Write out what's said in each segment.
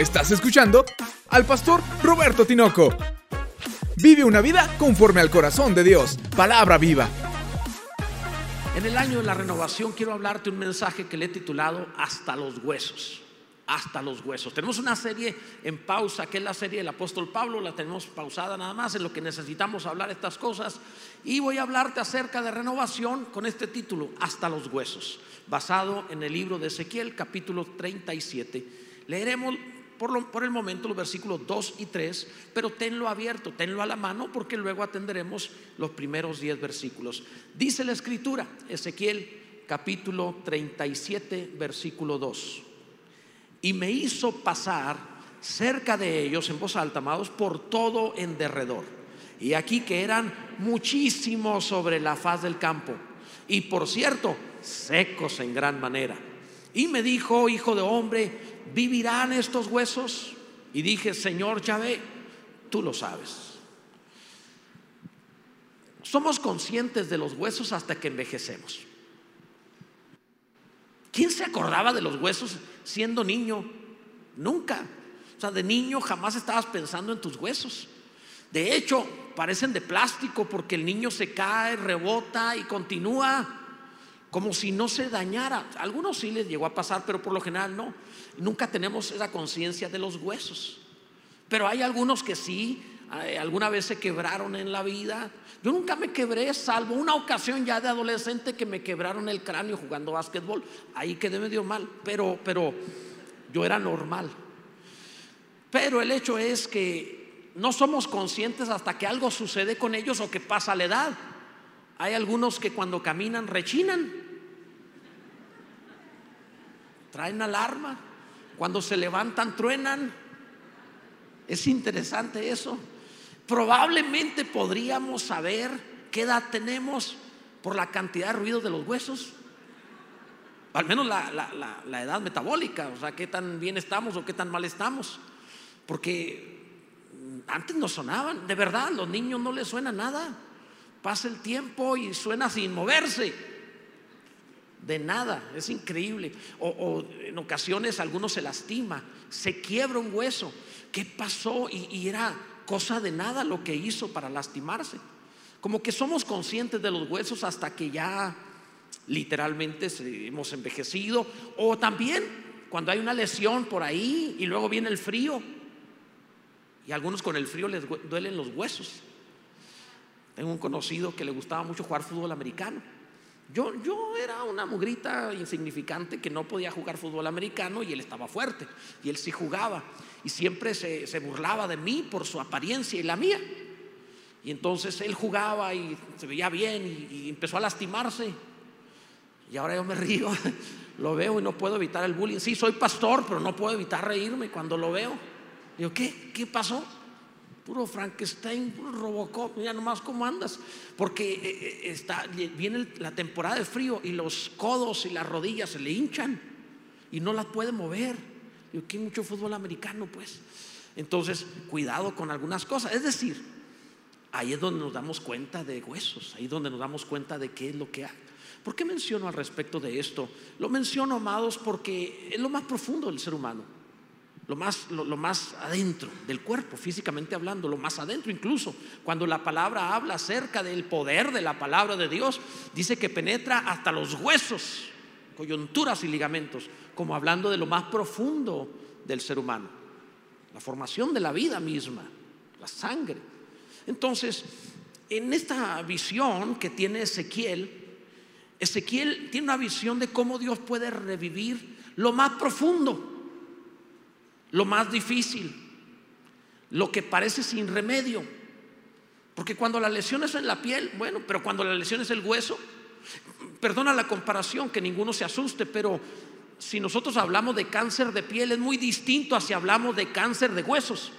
Estás escuchando al pastor Roberto Tinoco. Vive una vida conforme al corazón de Dios. Palabra viva. En el año de la renovación quiero hablarte un mensaje que le he titulado Hasta los huesos. Hasta los huesos. Tenemos una serie en pausa, que es la serie del apóstol Pablo, la tenemos pausada nada más en lo que necesitamos hablar estas cosas. Y voy a hablarte acerca de renovación con este título, Hasta los huesos, basado en el libro de Ezequiel, capítulo 37. Leeremos por, el momento los versículos 2 y 3, pero tenlo abierto, tenlo a la mano porque luego atenderemos los primeros 10 versículos. Dice la escritura, Ezequiel capítulo 37, versículo 2. Y me hizo pasar cerca de ellos en voz alta, amados, por todo en derredor. Y aquí que eran muchísimos sobre la faz del campo. Y por cierto, secos en gran manera. Y me dijo, hijo de hombre, ¿vivirán estos huesos? Y dije, Señor Yahvé, tú lo sabes. Somos conscientes de los huesos hasta que envejecemos. ¿Quién se acordaba de los huesos siendo niño? Nunca. O sea, de niño jamás estabas pensando en tus huesos. De hecho, parecen de plástico porque el niño se cae, rebota y continúa como si no se dañara. algunos sí les llegó a pasar, pero por lo general no. Nunca tenemos esa conciencia de los huesos. Pero hay algunos que sí, alguna vez se quebraron en la vida. Yo nunca me quebré, salvo una ocasión ya de adolescente que me quebraron el cráneo jugando básquetbol. Ahí quedé medio mal, pero, pero yo era normal. Pero el hecho es que no somos conscientes hasta que algo sucede con ellos o que pasa la edad. Hay algunos que cuando caminan rechinan, traen alarma, cuando se levantan truenan. Es interesante eso. Probablemente podríamos saber qué edad tenemos por la cantidad de ruido de los huesos. Al menos la, edad metabólica, o sea, qué tan bien estamos o qué tan mal estamos. Porque antes no sonaban, de verdad, los niños no les suena nada. Pasa el tiempo y suena sin moverse. De nada, es increíble. O, en ocasiones algunos se lastima, se quiebra un hueso. ¿Qué pasó? Y, era cosa de nada lo que hizo para lastimarse. Como que somos conscientes de los huesos hasta que ya literalmente hemos envejecido. O también cuando hay una lesión por ahí y luego viene el frío. Y algunos con el frío les duelen los huesos. Tengo un conocido que le gustaba mucho jugar fútbol americano. Yo, yo era una mugrita insignificante que no podía jugar fútbol americano y él estaba fuerte y él sí jugaba y siempre se, burlaba de mí por su apariencia y la mía. Y entonces él jugaba y se veía bien y, empezó a lastimarse. Y ahora yo me río, lo veo y no puedo evitar el bullying. Sí, soy pastor, pero no puedo evitar reírme cuando lo veo. Digo, ¿qué? ¿Qué pasó? Puro Frankenstein, puro Robocop, mira nomás cómo andas. Porque eh, eh, está, viene la temporada de frío y los codos y las rodillas se le hinchan y no las puede mover. Digo, que mucho fútbol americano, pues. Entonces, cuidado con algunas cosas. Es decir, ahí es donde nos damos cuenta de huesos, ahí es donde nos damos cuenta de qué es lo que hay. ¿Por qué menciono al respecto de esto? Lo menciono, amados, porque es lo más profundo del ser humano lo más, lo, más adentro del cuerpo, físicamente hablando, lo más adentro incluso. Cuando la palabra habla acerca del poder de la palabra de Dios, dice que penetra hasta los huesos, coyunturas y ligamentos, como hablando de lo más profundo del ser humano, la formación de la vida misma, la sangre. Entonces, en esta visión que tiene Ezequiel, Ezequiel tiene una visión de cómo Dios puede revivir lo más profundo lo más difícil, lo que parece sin remedio. Porque cuando la lesión es en la piel, bueno, pero cuando la lesión es el hueso, perdona la comparación, que ninguno se asuste, pero si nosotros hablamos de cáncer de piel es muy distinto a si hablamos de cáncer de huesos.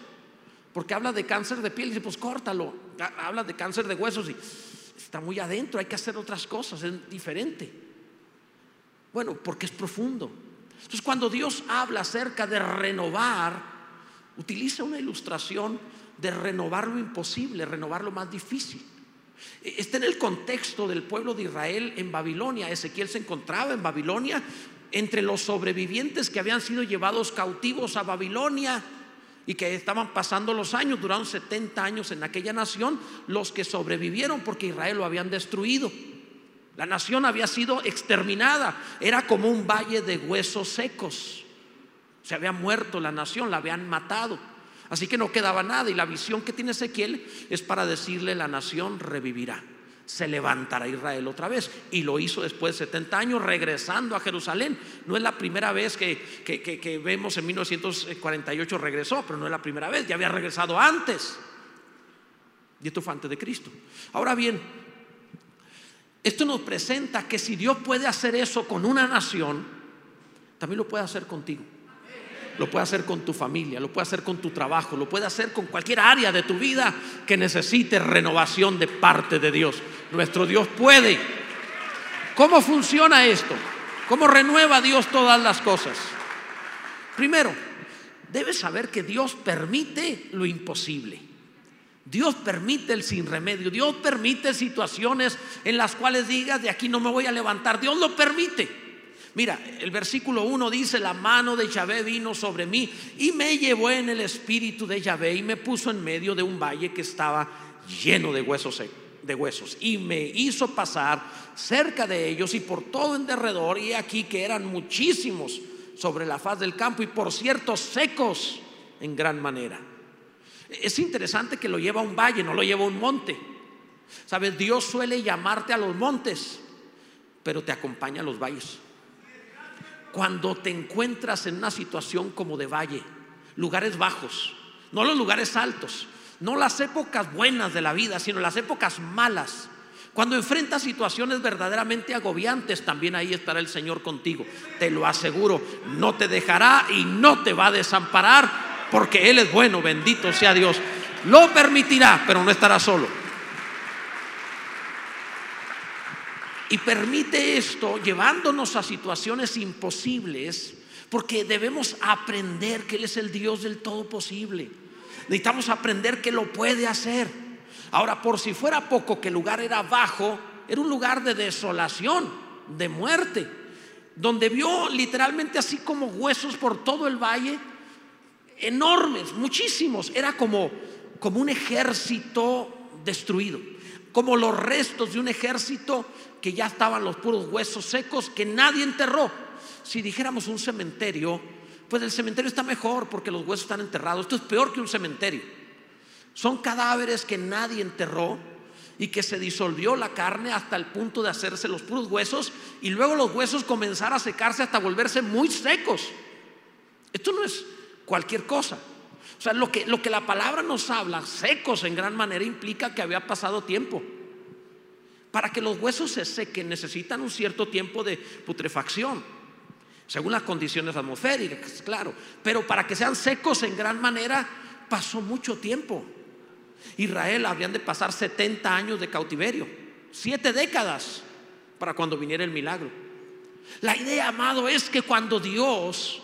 Porque habla de cáncer de piel y dice, pues córtalo. Habla de cáncer de huesos y está muy adentro, hay que hacer otras cosas, es diferente. Bueno, porque es profundo. Entonces cuando Dios habla acerca de renovar, utiliza una ilustración de renovar lo imposible, renovar lo más difícil. Está en el contexto del pueblo de Israel en Babilonia. Ezequiel se encontraba en Babilonia entre los sobrevivientes que habían sido llevados cautivos a Babilonia y que estaban pasando los años, duraron 70 años en aquella nación, los que sobrevivieron porque Israel lo habían destruido. La nación había sido exterminada, era como un valle de huesos secos. Se había muerto la nación, la habían matado. Así que no quedaba nada y la visión que tiene Ezequiel es para decirle la nación revivirá se levantará Israel otra vez. Y lo hizo después de 70 años, regresando a Jerusalén. No es la primera vez que, vemos en 1948 regresó, pero no es la primera vez, ya había regresado antes. Y esto fue antes de Cristo. Ahora bien, esto nos presenta que si Dios puede hacer eso con una nación, también lo puede hacer contigo lo puede hacer con tu familia, lo puede hacer con tu trabajo, lo puede hacer con cualquier área de tu vida que necesite renovación de parte de Dios. Nuestro Dios puede. ¿Cómo funciona esto? ¿Cómo renueva Dios todas las cosas? Primero, debes saber que Dios permite lo imposible. Dios permite el sin remedio. Dios permite situaciones en las cuales digas, de aquí no me voy a levantar. Dios lo permite. Mira, el versículo 1 dice, la mano de Yahvé vino sobre mí y me llevó en el espíritu de Yahvé y me puso en medio de un valle que estaba lleno de huesos, de huesos y me hizo pasar cerca de ellos y por todo en derredor y aquí que eran muchísimos sobre la faz del campo y por cierto secos en gran manera. Es interesante que lo lleva a un valle, no lo lleva a un monte. Sabes, Dios suele llamarte a los montes, pero te acompaña a los valles cuando te encuentras en una situación como de valle, lugares bajos, no los lugares altos, no las épocas buenas de la vida, sino las épocas malas. Cuando enfrentas situaciones verdaderamente agobiantes, también ahí estará el Señor contigo. Te lo aseguro, no te dejará y no te va a desamparar, porque Él es bueno, bendito sea Dios. Lo permitirá, pero no estará solo. Y permite esto llevándonos a situaciones imposibles, porque debemos aprender que Él es el Dios del todo posible. Necesitamos aprender que lo puede hacer. Ahora, por si fuera poco que el lugar era bajo, era un lugar de desolación, de muerte, donde vio literalmente así como huesos por todo el valle, enormes, muchísimos. Era como, como un ejército destruido, como los restos de un ejército que ya estaban los puros huesos secos que nadie enterró. Si dijéramos un cementerio, pues el cementerio está mejor porque los huesos están enterrados. Esto es peor que un cementerio. Son cadáveres que nadie enterró y que se disolvió la carne hasta el punto de hacerse los puros huesos y luego los huesos comenzar a secarse hasta volverse muy secos. Esto no es cualquier cosa. O sea, lo que, lo que la palabra nos habla, secos en gran manera, implica que había pasado tiempo. Para que los huesos se sequen necesitan un cierto tiempo de putrefacción, según las condiciones atmosféricas, claro. Pero para que sean secos en gran manera, pasó mucho tiempo. Israel habrían de pasar 70 años de cautiverio, siete décadas para cuando viniera el milagro. La idea, amado, es que cuando Dios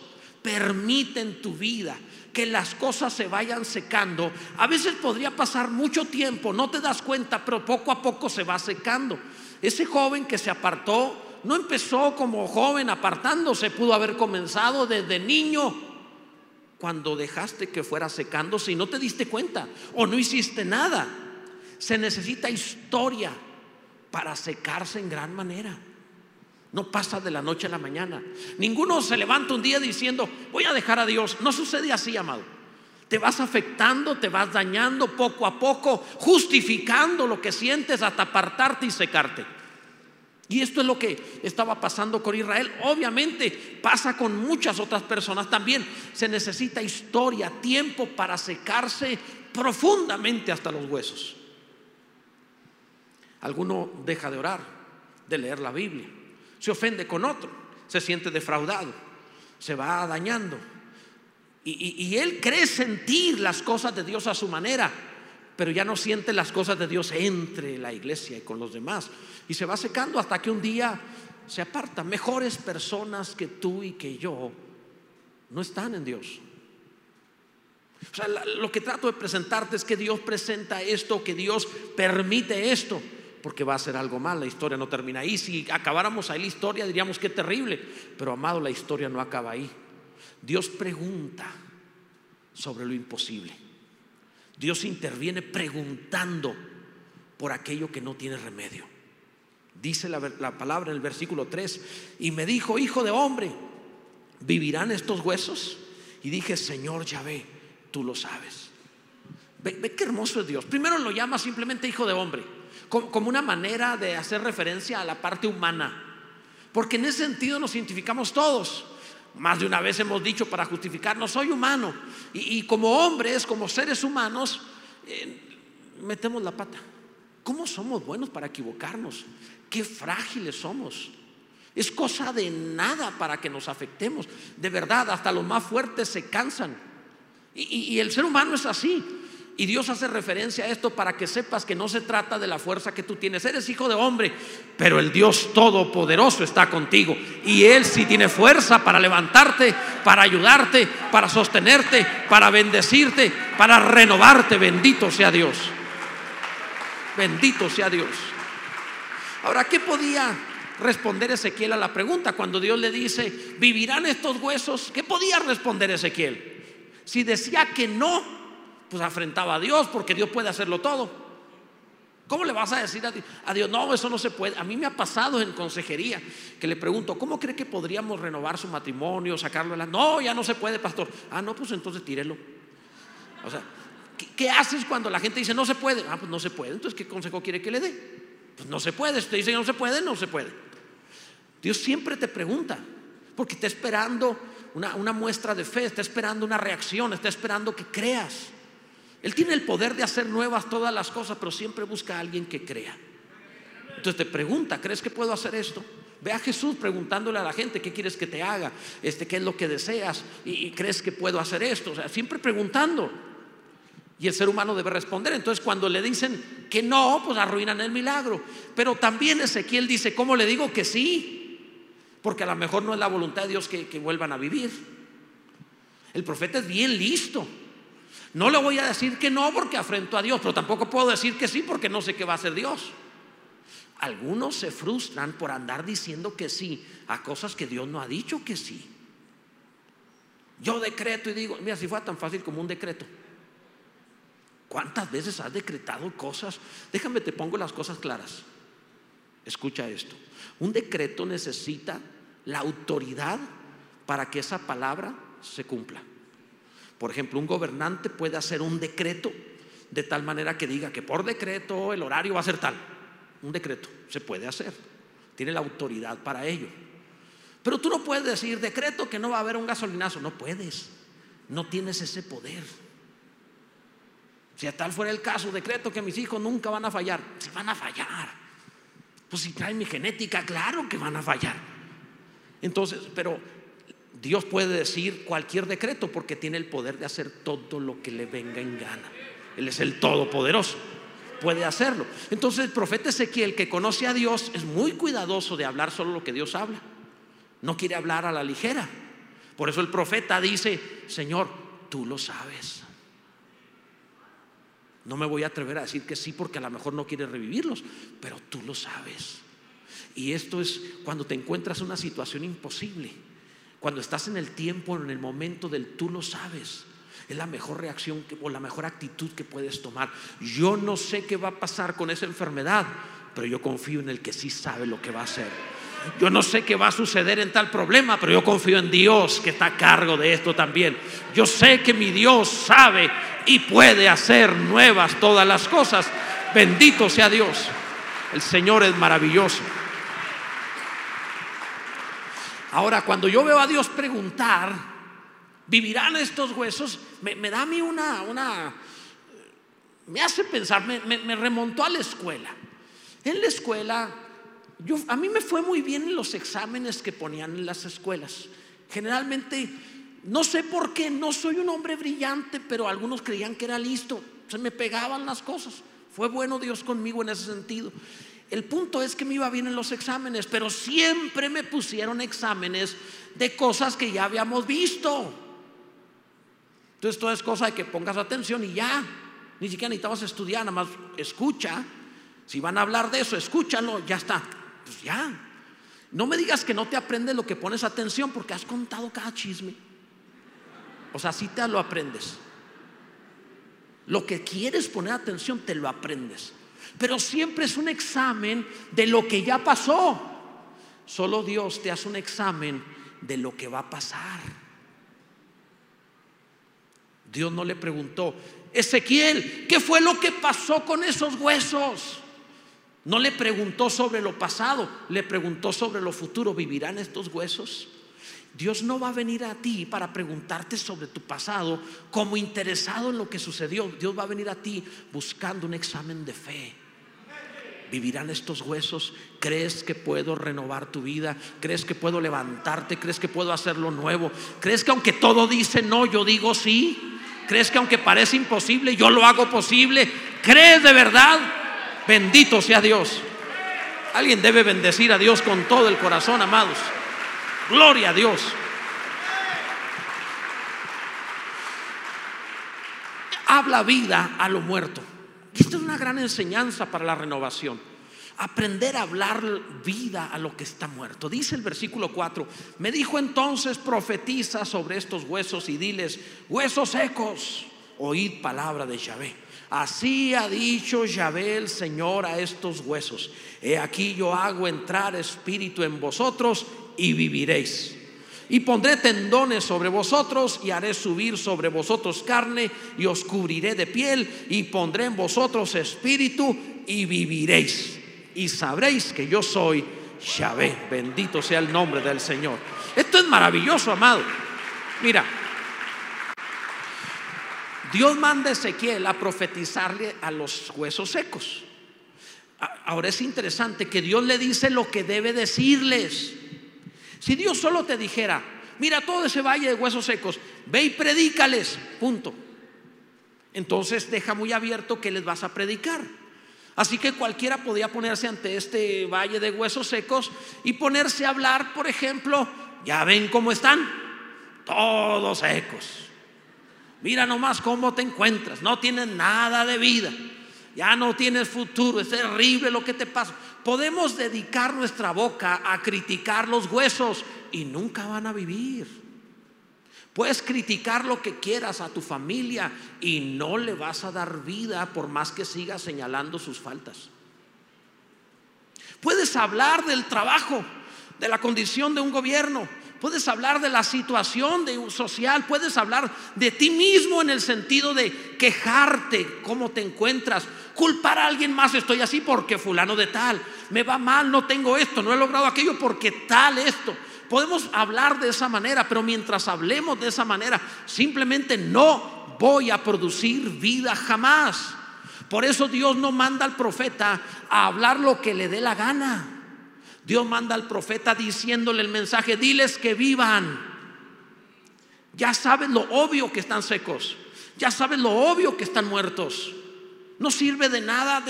permite en tu vida que las cosas se vayan secando. A veces podría pasar mucho tiempo, no te das cuenta, pero poco a poco se va secando. Ese joven que se apartó no empezó como joven apartándose, pudo haber comenzado desde niño cuando dejaste que fuera secándose y no te diste cuenta o no hiciste nada. Se necesita historia para secarse en gran manera. No pasa de la noche a la mañana. Ninguno se levanta un día diciendo, voy a dejar a Dios. No sucede así, amado. Te vas afectando, te vas dañando poco a poco, justificando lo que sientes hasta apartarte y secarte. Y esto es lo que estaba pasando con Israel. Obviamente pasa con muchas otras personas también. Se necesita historia, tiempo para secarse profundamente hasta los huesos. Alguno deja de orar, de leer la Biblia se ofende con otro, se siente defraudado, se va dañando. Y, él cree sentir las cosas de Dios a su manera, pero ya no siente las cosas de Dios entre la iglesia y con los demás. Y se va secando hasta que un día se aparta. Mejores personas que tú y que yo no están en Dios. O sea, lo que trato de presentarte es que Dios presenta esto, que Dios permite esto porque va a ser algo mal, la historia no termina ahí. Si acabáramos ahí la historia diríamos que terrible, pero amado, la historia no acaba ahí. Dios pregunta sobre lo imposible. Dios interviene preguntando por aquello que no tiene remedio. Dice la, la, palabra en el versículo 3, y me dijo, hijo de hombre, ¿vivirán estos huesos? Y dije, Señor Yahvé, tú lo sabes. Ve, ve qué hermoso es Dios. Primero lo llama simplemente hijo de hombre, como, una manera de hacer referencia a la parte humana. Porque en ese sentido nos identificamos todos. Más de una vez hemos dicho para justificarnos, soy humano. Y, como hombres, como seres humanos, eh, metemos la pata. ¿Cómo somos buenos para equivocarnos? Qué frágiles somos. Es cosa de nada para que nos afectemos. De verdad, hasta los más fuertes se cansan. Y, el ser humano es así. Y Dios hace referencia a esto para que sepas que no se trata de la fuerza que tú tienes. Eres hijo de hombre, pero el Dios Todopoderoso está contigo. Y Él sí tiene fuerza para levantarte, para ayudarte, para sostenerte, para bendecirte, para renovarte. Bendito sea Dios. Bendito sea Dios. Ahora, ¿qué podía responder Ezequiel a la pregunta cuando Dios le dice, ¿vivirán estos huesos? ¿Qué podía responder Ezequiel? Si decía que no, pues afrentaba a Dios porque Dios puede hacerlo todo. ¿Cómo le vas a decir a Dios, no, eso no se puede? A mí me ha pasado en consejería que le pregunto, ¿cómo cree que podríamos renovar su matrimonio, sacarlo de la... No, ya no se puede, pastor. Ah, no, pues entonces tírelo. O sea, ¿qué, ¿qué, haces cuando la gente dice no se puede? Ah, pues no se puede. Entonces, ¿qué consejo quiere que le dé? Pues no se puede. Si te dice no se puede, no se puede. Dios siempre te pregunta, porque está esperando una, una muestra de fe, está esperando una reacción, está esperando que creas. Él tiene el poder de hacer nuevas todas las cosas, pero siempre busca a alguien que crea. Entonces te pregunta, ¿crees que puedo hacer esto? Ve a Jesús preguntándole a la gente qué quieres que te haga, este, qué es lo que deseas y, crees que puedo hacer esto. O sea, siempre preguntando. Y el ser humano debe responder. Entonces cuando le dicen que no, pues arruinan el milagro. Pero también Ezequiel dice, ¿cómo le digo que sí? Porque a lo mejor no es la voluntad de Dios que vuelvan a vivir. El profeta es bien listo. No le voy a decir que no porque afrento a Dios, pero tampoco puedo decir que sí porque no sé qué va a hacer Dios. Algunos se frustran por andar diciendo que sí a cosas que Dios no ha dicho que sí. Yo decreto y digo, mira, si fuera tan fácil como un decreto. ¿Cuántas veces has decretado cosas? Déjame te pongo las cosas claras. Escucha esto. Un decreto necesita la autoridad para que esa palabra se cumpla. Por ejemplo, un gobernante puede hacer un decreto de tal manera que diga que por decreto el horario va a ser tal. Un decreto se puede hacer. Tiene la autoridad para ello. Pero tú no puedes decir decreto que no va a haber un gasolinazo. No puedes. No tienes ese poder. Si a tal fuera el caso, decreto que mis hijos nunca van a fallar. Se van a fallar. Pues si traen mi genética, claro que van a fallar. Entonces, pero Dios puede decir cualquier decreto porque tiene el poder de hacer todo lo que le venga en gana. Él es el todopoderoso. Puede hacerlo. Entonces el profeta Ezequiel que conoce a Dios es muy cuidadoso de hablar solo lo que Dios habla. No quiere hablar a la ligera. Por eso el profeta dice, Señor, tú lo sabes. No me voy a atrever a decir que sí porque a lo mejor no quieres revivirlos, pero tú lo sabes. Y esto es cuando te encuentras en una situación imposible, cuando estás en el tiempo, en el momento del tú lo sabes. Es la mejor reacción que, o la mejor actitud que puedes tomar. Yo no sé qué va a pasar con esa enfermedad, pero yo confío en el que sí sabe lo que va a hacer. Yo no sé qué va a suceder en tal problema, pero yo confío en Dios que está a cargo de esto también. Yo sé que mi Dios sabe y puede hacer nuevas todas las cosas. Bendito sea Dios. El Señor es maravilloso. Ahora, cuando yo veo a Dios preguntar, ¿vivirán estos huesos? Me, da a mí una, me hace pensar, me, me, remontó a la escuela. En la escuela a mí me fue muy bien en los exámenes que ponían en las escuelas. Generalmente, no sé por qué, no soy un hombre brillante, pero algunos creían que era listo. Se me pegaban las cosas. Fue bueno Dios conmigo en ese sentido. El punto es que me iba bien en los exámenes, pero siempre me pusieron exámenes de cosas que ya habíamos visto. Entonces, todo es cosa de que pongas atención y ya. Ni siquiera necesitabas estudiar, nada más escucha Si van a hablar de eso, escúchalo, ya está. Pues ya. No me digas que no te aprendes lo que pones atención porque has contado cada chisme. O sea, si te lo aprendes. Lo que quieres poner atención, te lo aprendes. Pero siempre es un examen de lo que ya pasó. Solo Dios te hace un examen de lo que va a pasar. Dios no le preguntó, Ezequiel, ¿qué fue lo que pasó con esos huesos? No le preguntó sobre lo pasado, le preguntó sobre lo futuro. ¿Vivirán estos huesos? Dios no va a venir a ti para preguntarte sobre tu pasado como interesado en lo que sucedió. Dios va a venir a ti buscando un examen de fe. ¿Vivirán estos huesos? ¿Crees que puedo renovar tu vida? ¿Crees que puedo levantarte? ¿Crees que puedo hacerlo nuevo? ¿Crees que aunque todo dice no, yo digo sí? ¿Crees que aunque parece imposible, yo lo hago posible? ¿Crees de verdad? Bendito sea Dios. Alguien debe bendecir a Dios con todo el corazón, amados. Gloria a Dios. Habla vida a lo muerto. Esta es una gran enseñanza para la renovación. Aprender a hablar vida a lo que está muerto. Dice el versículo 4, me dijo entonces, profetiza sobre estos huesos y diles, huesos secos, oíd palabra de Yahvé. Así ha dicho Yahvé el Señor a estos huesos. He aquí yo hago entrar espíritu en vosotros y viviréis. Y pondré tendones sobre vosotros y haré subir sobre vosotros carne y os cubriré de piel y pondré en vosotros espíritu y viviréis. Y sabréis que yo soy Yahvé. Bendito sea el nombre del Señor. Esto es maravilloso, amado. Mira, Dios manda a Ezequiel a profetizarle a los huesos secos. Ahora es interesante que Dios le dice lo que debe decirles. Si Dios solo te dijera, mira todo ese valle de huesos secos, ve y predícales, punto. Entonces deja muy abierto que les vas a predicar. Así que cualquiera podía ponerse ante este valle de huesos secos y ponerse a hablar, por ejemplo, ya ven cómo están, todos secos. Mira nomás cómo te encuentras, no tienes nada de vida, ya no tienes futuro, es terrible lo que te pasa. Podemos dedicar nuestra boca a criticar los huesos y nunca van a vivir. Puedes criticar lo que quieras a tu familia y no le vas a dar vida por más que sigas señalando sus faltas. Puedes hablar del trabajo, de la condición de un gobierno, puedes hablar de la situación de social, puedes hablar de ti mismo en el sentido de quejarte, cómo te encuentras, culpar a alguien más, estoy así porque fulano de tal, me va mal, no tengo esto, no he logrado aquello porque tal esto. Podemos hablar de esa manera, pero mientras hablemos de esa manera, simplemente no voy a producir vida jamás. Por eso Dios no manda al profeta a hablar lo que le dé la gana. Dios manda al profeta diciéndole el mensaje, diles que vivan. Ya sabes lo obvio que están secos. Ya sabes lo obvio que están muertos. No sirve de nada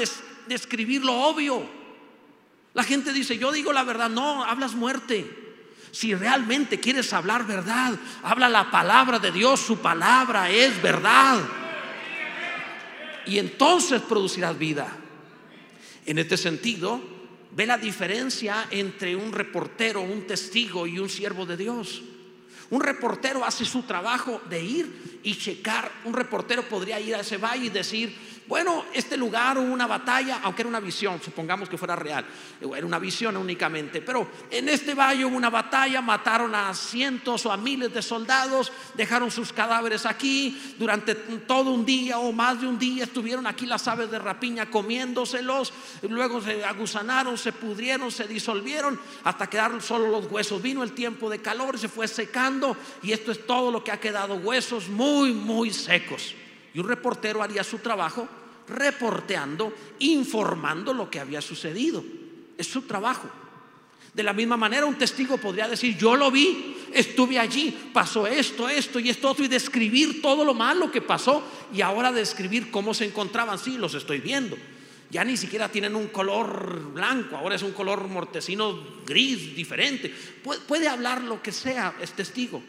describir lo obvio. La gente dice, yo digo la verdad, no, hablas muerte. Si realmente quieres hablar verdad, habla la palabra de Dios, su palabra es verdad. Y entonces producirás vida. En este sentido, ve la diferencia entre un reportero, un testigo y un siervo de Dios. Un reportero hace su trabajo de ir y checar. Un reportero podría ir a ese valle y decir, bueno, este lugar hubo una batalla, aunque era una visión, supongamos que fuera real, era una visión únicamente, pero en este valle hubo una batalla, mataron a cientos o a miles de soldados, dejaron sus cadáveres aquí, durante todo un día o más de un día estuvieron aquí las aves de rapiña comiéndoselos, luego se agusanaron, se pudrieron, se disolvieron, hasta quedaron solo los huesos. Vino el tiempo de calor, se fue secando y esto es todo lo que ha quedado, huesos muy, muy secos. Y un reportero haría su trabajo reporteando, informando lo que había sucedido. Es su trabajo. De la misma manera, un testigo podría decir, yo lo vi, estuve allí, pasó esto, esto y esto otro, y describir todo lo malo que pasó y ahora describir cómo se encontraban. Sí, los estoy viendo. Ya ni siquiera tienen un color blanco, ahora es un color mortecino gris, diferente. puede hablar lo que sea, es testigo.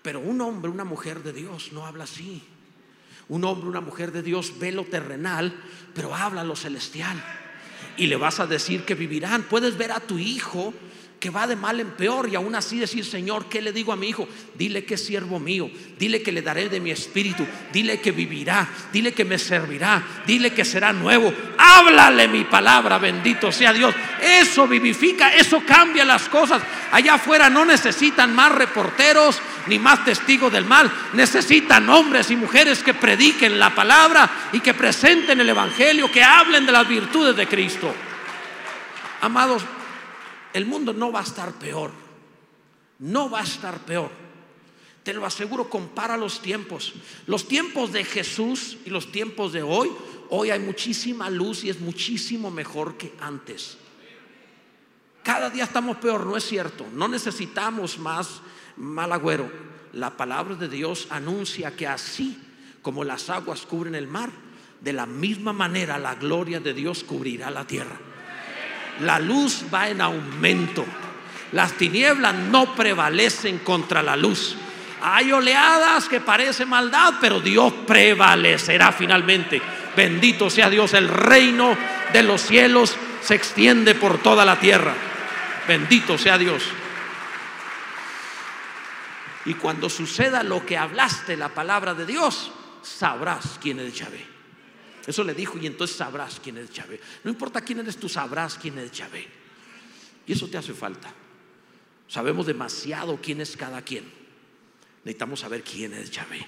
Pero un hombre, una mujer de Dios no habla así. Un hombre, una mujer de Dios ve lo terrenal, pero habla lo celestial. Y le vas a decir que vivirán. Puedes ver a tu hijo que va de mal en peor y aún así decir, Señor, ¿qué le digo a mi hijo? Dile que es siervo mío, dile que le daré de mi espíritu, dile que vivirá, dile que me servirá, dile que será nuevo. Háblale mi palabra, bendito sea Dios. Eso vivifica, eso cambia las cosas. Allá afuera no necesitan más reporteros ni más testigos del mal, necesitan hombres y mujeres que prediquen la palabra y que presenten el Evangelio, que hablen de las virtudes de Cristo. Amados, el mundo no va a estar peor. No va a estar peor. Te lo aseguro, compara los tiempos. Los tiempos de Jesús y los tiempos de hoy. Hoy hay muchísima luz y es muchísimo mejor que antes. Cada día estamos peor, no es cierto. No necesitamos más mal agüero. La palabra de Dios anuncia que así como las aguas cubren el mar, de la misma manera la gloria de Dios cubrirá la tierra la luz va en aumento. Las tinieblas no prevalecen contra la luz. Hay oleadas que parecen maldad, pero Dios prevalecerá finalmente. Bendito sea Dios, el reino de los cielos se extiende por toda la tierra. Bendito sea Dios. Y cuando suceda lo que hablaste, la palabra de Dios, sabrás quién es Yahvé. Eso le dijo y entonces sabrás quién es Yahvé. No importa quién eres tú, sabrás quién es Yahvé. Y eso te hace falta. Sabemos demasiado quién es cada quien. Necesitamos saber quién es Yahvé.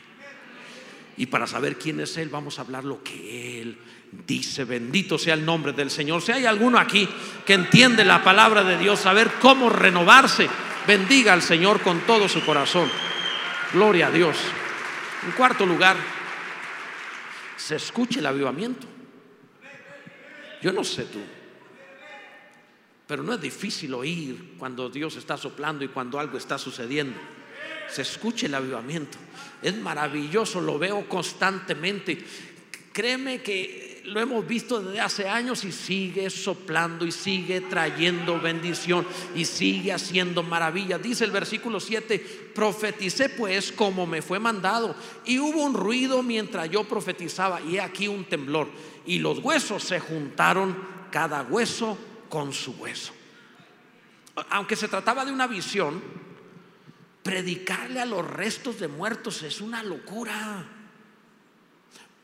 Y para saber quién es Él, vamos a hablar lo que Él dice. Bendito sea el nombre del Señor. Si hay alguno aquí que entiende la palabra de Dios, saber cómo renovarse, bendiga al Señor con todo su corazón. Gloria a Dios. En cuarto lugar, se escuche el avivamiento. Yo no sé tú, pero no es difícil oír cuando Dios está soplando y cuando algo está sucediendo. Se escuche el avivamiento. Es maravilloso, lo veo constantemente. Créeme que lo hemos visto desde hace años y sigue soplando y sigue trayendo bendición y sigue haciendo maravillas. Dice el versículo 7, profeticé pues como me fue mandado y hubo un ruido mientras yo profetizaba y aquí un temblor y los huesos se juntaron cada hueso con su hueso. Aunque se trataba de una visión, predicarle a los restos de muertos es una locura.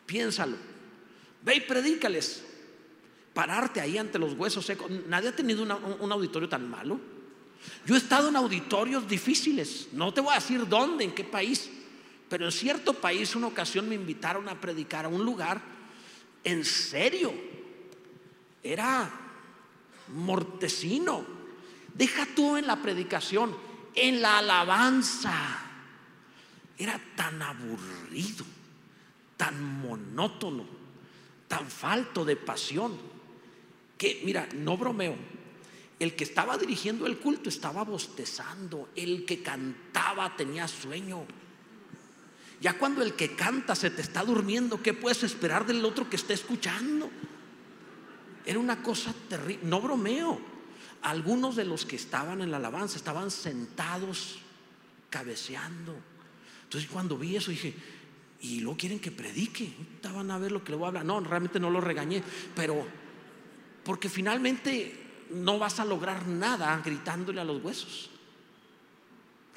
Piénsalo. Ve y predícales. Pararte ahí ante los huesos secos. Nadie ha tenido un auditorio tan malo. Yo he estado en auditorios difíciles. No te voy a decir dónde, en qué país. Pero en cierto país una ocasión me invitaron a predicar a un lugar. En serio. Era mortecino. Deja tú en la predicación. En la alabanza. Era tan aburrido. Tan monótono tan falto de pasión que, mira, no bromeo, el que estaba dirigiendo el culto estaba bostezando, el que cantaba tenía sueño. Ya cuando el que canta se te está durmiendo, ¿qué puedes esperar del otro que está escuchando? Era una cosa terrible, no bromeo. Algunos de los que estaban en la alabanza estaban sentados, cabeceando. Entonces cuando vi eso dije, y luego quieren que predique. Estaban a ver lo que le voy a hablar. No, realmente no lo regañé, pero porque finalmente no vas a lograr nada gritándole a los huesos.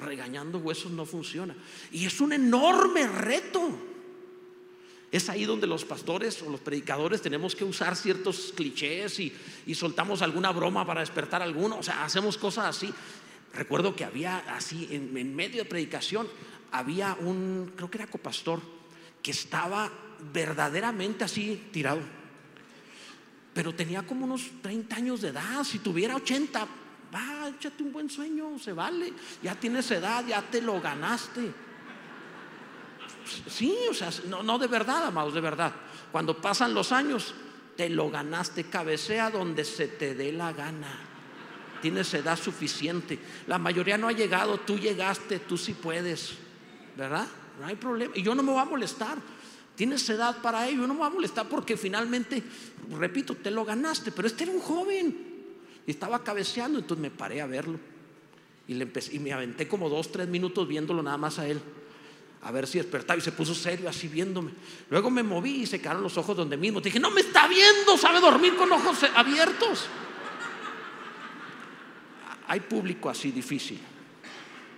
Regañando huesos no funciona. Y es un enorme reto. Es ahí donde los pastores o los predicadores tenemos que usar ciertos clichés y, y soltamos alguna broma para despertar a alguno. O sea, hacemos cosas así. Recuerdo que había así, en medio de predicación, había un, creo que era copastor, que estaba verdaderamente así tirado. Pero tenía como unos 30 años de edad. Si tuviera 80, va, échate un buen sueño, se vale. Ya tienes edad, ya te lo ganaste. Sí, o sea, no, no de verdad, amados, de verdad. Cuando pasan los años, te lo ganaste. Cabecea donde se te dé la gana. Tienes edad suficiente. La mayoría no ha llegado, tú llegaste, tú sí puedes. ¿verdad? No hay problema. Y yo no me voy a molestar. Tienes edad para ello, yo no me voy a molestar porque finalmente, repito, te lo ganaste, pero este era un joven. Y estaba cabeceando, entonces me paré a verlo. Y, le empecé, y me aventé como dos, tres minutos viéndolo nada más a él. a ver si despertaba y se puso serio así viéndome. Luego me moví y se quedaron los ojos donde mismo. Dije, no me está viendo, sabe dormir con ojos abiertos. Hay público así difícil.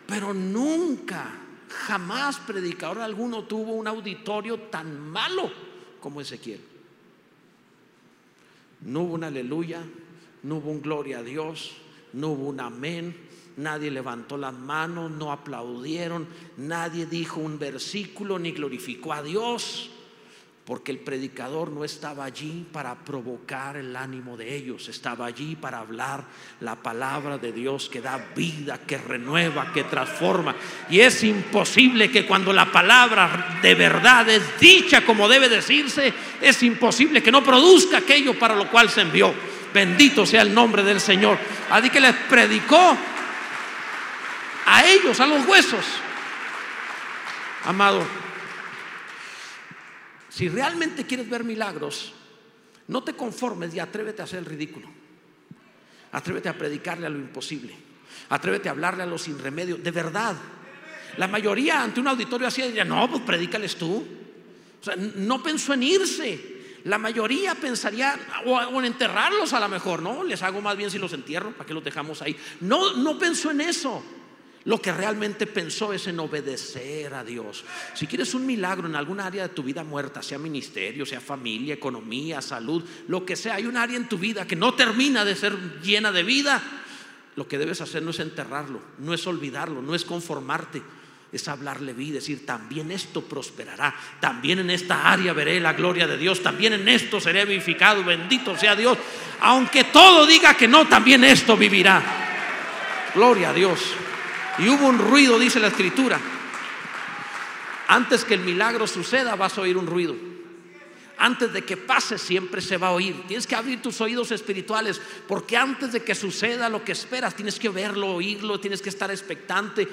Pero nunca, jamás predicador alguno tuvo un auditorio tan malo como Ezequiel. No hubo un aleluya, no hubo un gloria a Dios, no hubo un amén, nadie levantó las manos, no aplaudieron, nadie dijo un versículo ni glorificó a Dios, porque el predicador no estaba allí para provocar el ánimo de ellos, estaba allí para hablar la palabra de Dios que da vida, que renueva, que transforma. Y es imposible que cuando la palabra de verdad es dicha como debe decirse, es imposible que no produzca aquello para lo cual se envió. Bendito sea el nombre del Señor. Así que les predicó a ellos, a los huesos. Amado, si realmente quieres ver milagros, no te conformes y atrévete a hacer el ridículo. Atrévete a predicarle a lo imposible. Atrévete a hablarle a los sin remedio. De verdad. La mayoría ante un auditorio así diría, no, pues predícales tú. O sea, no pensó en irse. La mayoría pensaría, o, en enterrarlos a lo mejor, ¿no? Les hago más bien si los entierro, ¿para qué los dejamos ahí? No, no pensó en eso. Lo que realmente pensó es en obedecer a Dios. Si quieres un milagro en alguna área de tu vida muerta, sea ministerio, sea familia, economía, salud, lo que sea, hay un área en tu vida que no termina de ser llena de vida, lo que debes hacer no es enterrarlo, no es olvidarlo, no es conformarte, es hablarle vida, decir, también esto prosperará, también en esta área veré la gloria de Dios, también en esto seré vivificado, bendito sea Dios. Aunque todo diga que no, también esto vivirá. Gloria a Dios. Y hubo un ruido, dice la escritura. Antes que el milagro suceda, vas a oír un ruido. Antes de que pase, siempre se va a oír. Tienes que abrir tus oídos espirituales, porque antes de que suceda lo que esperas, tienes que verlo, oírlo, tienes que estar expectante.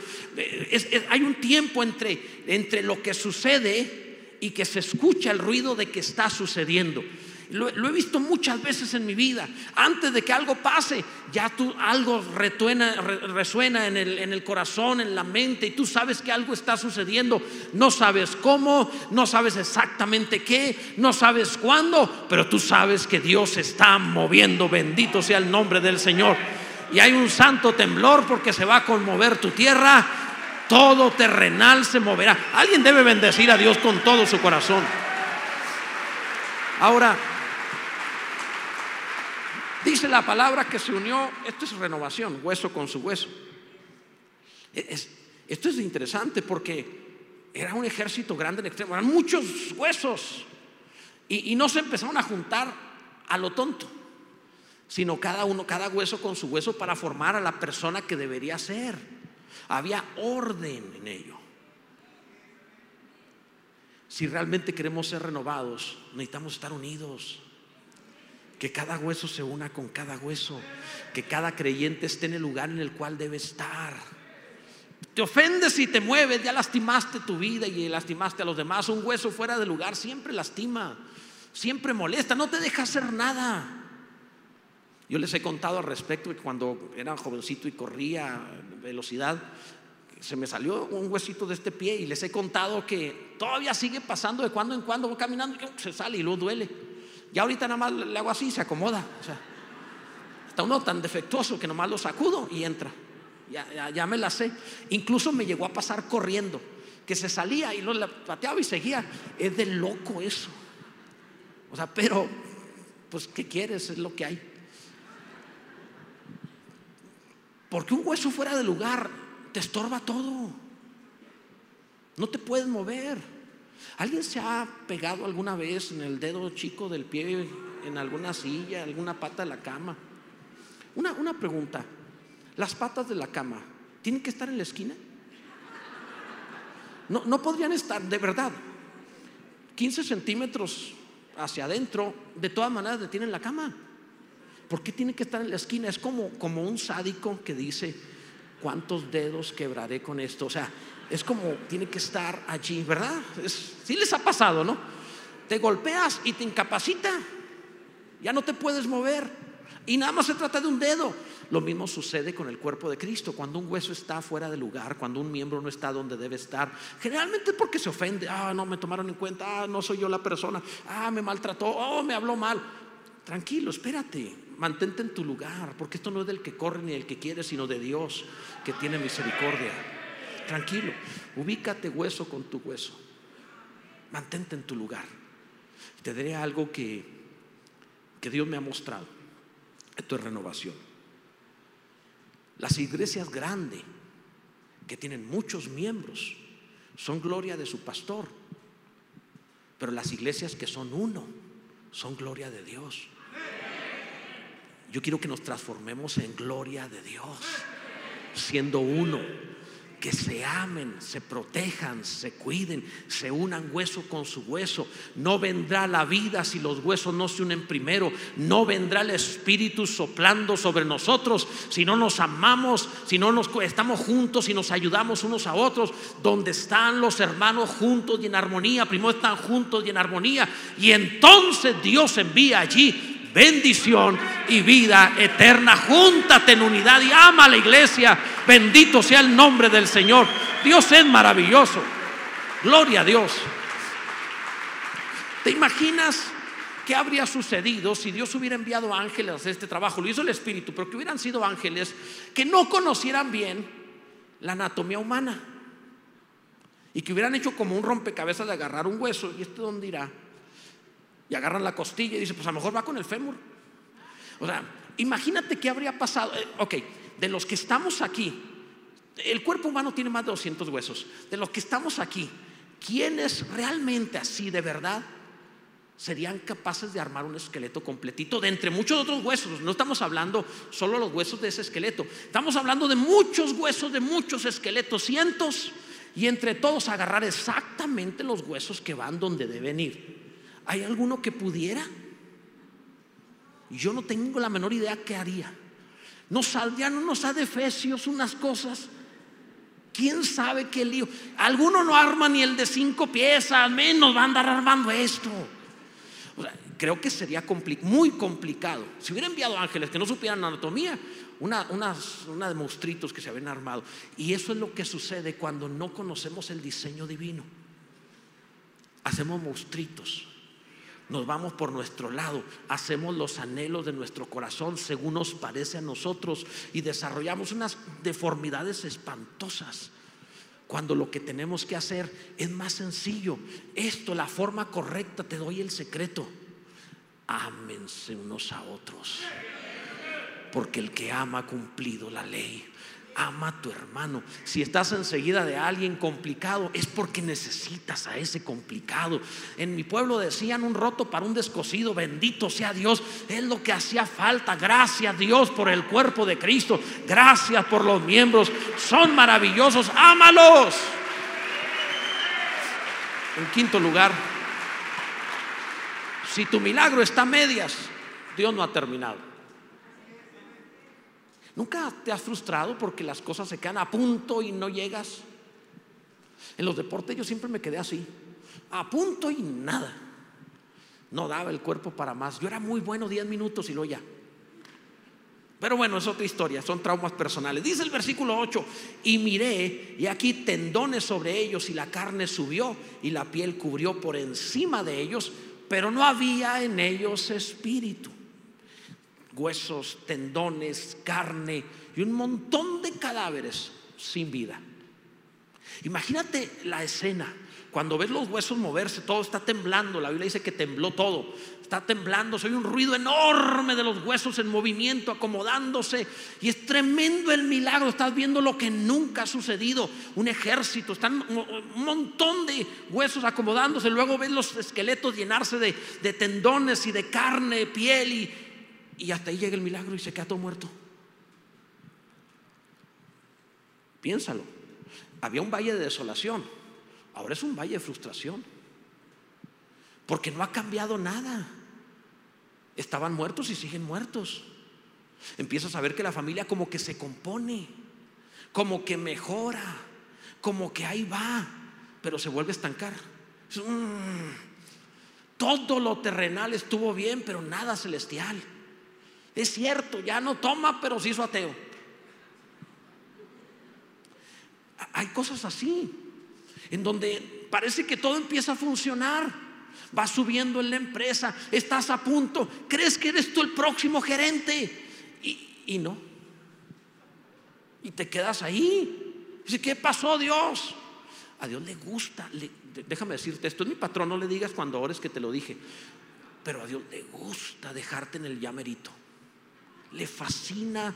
hay un tiempo entre, entre lo que sucede y que se escucha el ruido de que está sucediendo. Lo, he visto muchas veces en mi vida. Antes de que algo pase, ya tú algo resuena en el, en el corazón, en la mente, y tú sabes que algo está sucediendo. No sabes cómo, no sabes exactamente qué, no sabes cuándo, pero tú sabes que Dios está moviendo. Bendito sea el nombre del Señor. Y hay un santo temblor porque se va a conmover tu tierra. Todo terrenal se moverá. Alguien debe bendecir a Dios con todo su corazón. Ahora, Dice la palabra que se unió, esto es renovación, hueso con su hueso. Esto es interesante porque era un ejército grande en extremo, eran muchos huesos y, y no se empezaron a juntar a lo tonto, sino cada uno, cada hueso con su hueso para formar a la persona que debería ser. Había orden en ello. Si realmente queremos ser renovados, necesitamos estar unidos que cada hueso se una con cada hueso, que cada creyente esté en el lugar en el cual debe estar. Te ofendes y te mueves, ya lastimaste tu vida y lastimaste a los demás. Un hueso fuera de lugar siempre lastima, siempre molesta, no te deja hacer nada. Yo les he contado al respecto que cuando era jovencito y corría velocidad, se me salió un huesito de este pie y les he contado que todavía sigue pasando de cuando en cuando, voy caminando y se sale y luego duele. Ya ahorita nada más le hago así, se acomoda. O sea, está uno tan defectuoso que nomás lo sacudo y entra. Ya, ya, me la sé. Incluso me llegó a pasar corriendo, que se salía y lo pateaba y seguía. Es de loco eso. O sea, pero, pues, ¿qué quieres? Es lo que hay. Porque un hueso fuera de lugar te estorba todo. No te puedes mover. ¿Alguien se ha pegado alguna vez en el dedo chico del pie, en alguna silla, alguna pata de la cama? Una, una pregunta, ¿las patas de la cama tienen que estar en la esquina? No, no podrían estar, de verdad, 15 centímetros hacia adentro, de todas maneras detienen la cama. ¿Por qué tiene que estar en la esquina? Es como, como un sádico que dice, ¿cuántos dedos quebraré con esto? O sea, es como tiene que estar allí, ¿verdad? Si les ha pasado, ¿no? Te golpeas y te incapacita, ya no te puedes mover. Y nada más se trata de un dedo. Lo mismo sucede con el cuerpo de Cristo. Cuando un hueso está fuera de lugar, cuando un miembro no está donde debe estar, generalmente es porque se ofende. Ah, no me tomaron en cuenta. Ah, no soy yo la persona. Ah, me maltrató. Oh, me habló mal. Tranquilo, espérate. Mantente en tu lugar, porque esto no es del que corre ni del que quiere, sino de Dios que tiene misericordia. Tranquilo, ubícate hueso con tu hueso. Mantente en tu lugar. Te diré algo que, que Dios me ha mostrado. Esto es renovación. Las iglesias grandes, que tienen muchos miembros, son gloria de su pastor. Pero las iglesias que son uno, son gloria de Dios. Yo quiero que nos transformemos en gloria de Dios, siendo uno que se amen, se protejan, se cuiden, se unan hueso con su hueso. No vendrá la vida si los huesos no se unen primero. No vendrá el Espíritu soplando sobre nosotros si no nos amamos, si no nos estamos juntos y nos ayudamos unos a otros. Donde están los hermanos juntos y en armonía, primero están juntos y en armonía. Y entonces Dios envía allí bendición y vida eterna. Júntate en unidad y ama a la iglesia. Bendito sea el nombre del Señor. Dios es maravilloso. Gloria a Dios. ¿Te imaginas qué habría sucedido si Dios hubiera enviado ángeles a hacer este trabajo? Lo hizo el Espíritu, pero que hubieran sido ángeles que no conocieran bien la anatomía humana y que hubieran hecho como un rompecabezas de agarrar un hueso. ¿Y este dónde irá? Y agarran la costilla y dice, pues a lo mejor va con el fémur. O sea, imagínate qué habría pasado. Eh, ok, de los que estamos aquí, el cuerpo humano tiene más de 200 huesos. De los que estamos aquí, ¿quiénes realmente así de verdad serían capaces de armar un esqueleto completito de entre muchos otros huesos? No estamos hablando solo los huesos de ese esqueleto. Estamos hablando de muchos huesos, de muchos esqueletos, cientos. Y entre todos agarrar exactamente los huesos que van donde deben ir. ¿Hay alguno que pudiera? Yo no tengo la menor idea qué haría. Nos ha de Efesios unas cosas. ¿Quién sabe qué lío? Alguno no arma ni el de cinco piezas, menos va a andar armando esto. creo que sería muy complicado. Si hubiera enviado ángeles que no supieran anatomía, una, una de monstruitos que se habían armado. Y eso es lo que sucede cuando no conocemos el diseño divino. Hacemos monstruitos nos vamos por nuestro lado, hacemos los anhelos de nuestro corazón según nos parece a nosotros y desarrollamos unas deformidades espantosas. Cuando lo que tenemos que hacer es más sencillo. Esto, la forma correcta, te doy el secreto. Ámense unos a otros. Porque el que ama ha cumplido la ley ama a tu hermano. Si estás enseguida de alguien complicado, es porque necesitas a ese complicado. En mi pueblo decían un roto para un descosido, bendito sea Dios, es lo que hacía falta. Gracias Dios por el cuerpo de Cristo, gracias por los miembros, son maravillosos, ámalos. En quinto lugar, si tu milagro está a medias, Dios no ha terminado. ¿Nunca te has frustrado porque las cosas se quedan a punto y no llegas? En los deportes yo siempre me quedé así, a punto y nada. No daba el cuerpo para más. Yo era muy bueno 10 minutos y lo ya. Pero bueno, es otra historia, son traumas personales. Dice el versículo 8, y miré, y aquí tendones sobre ellos, y la carne subió, y la piel cubrió por encima de ellos, pero no había en ellos espíritu huesos, tendones, carne y un montón de cadáveres sin vida. Imagínate la escena. Cuando ves los huesos moverse, todo está temblando. La Biblia dice que tembló todo. Está temblando. Soy un ruido enorme de los huesos en movimiento, acomodándose. Y es tremendo el milagro. Estás viendo lo que nunca ha sucedido. Un ejército. Están un montón de huesos acomodándose. Luego ves los esqueletos llenarse de, de tendones y de carne, piel y, y hasta ahí llega el milagro y se queda todo muerto. Piénsalo. Había un valle de desolación. Ahora es un valle de frustración. Porque no ha cambiado nada. Estaban muertos y siguen muertos. Empiezas a ver que la familia como que se compone, como que mejora, como que ahí va, pero se vuelve a estancar. Mm, todo lo terrenal estuvo bien, pero nada celestial. Es cierto, ya no toma, pero se hizo ateo. Hay cosas así, en donde parece que todo empieza a funcionar. Va subiendo en la empresa, estás a punto, crees que eres tú el próximo gerente y, no. Y te quedas ahí. Dice, ¿qué pasó Dios? A Dios le gusta, déjame decirte esto, es mi patrón, no le digas cuando ores que te lo dije, pero a Dios le gusta dejarte en el llamerito. Le fascina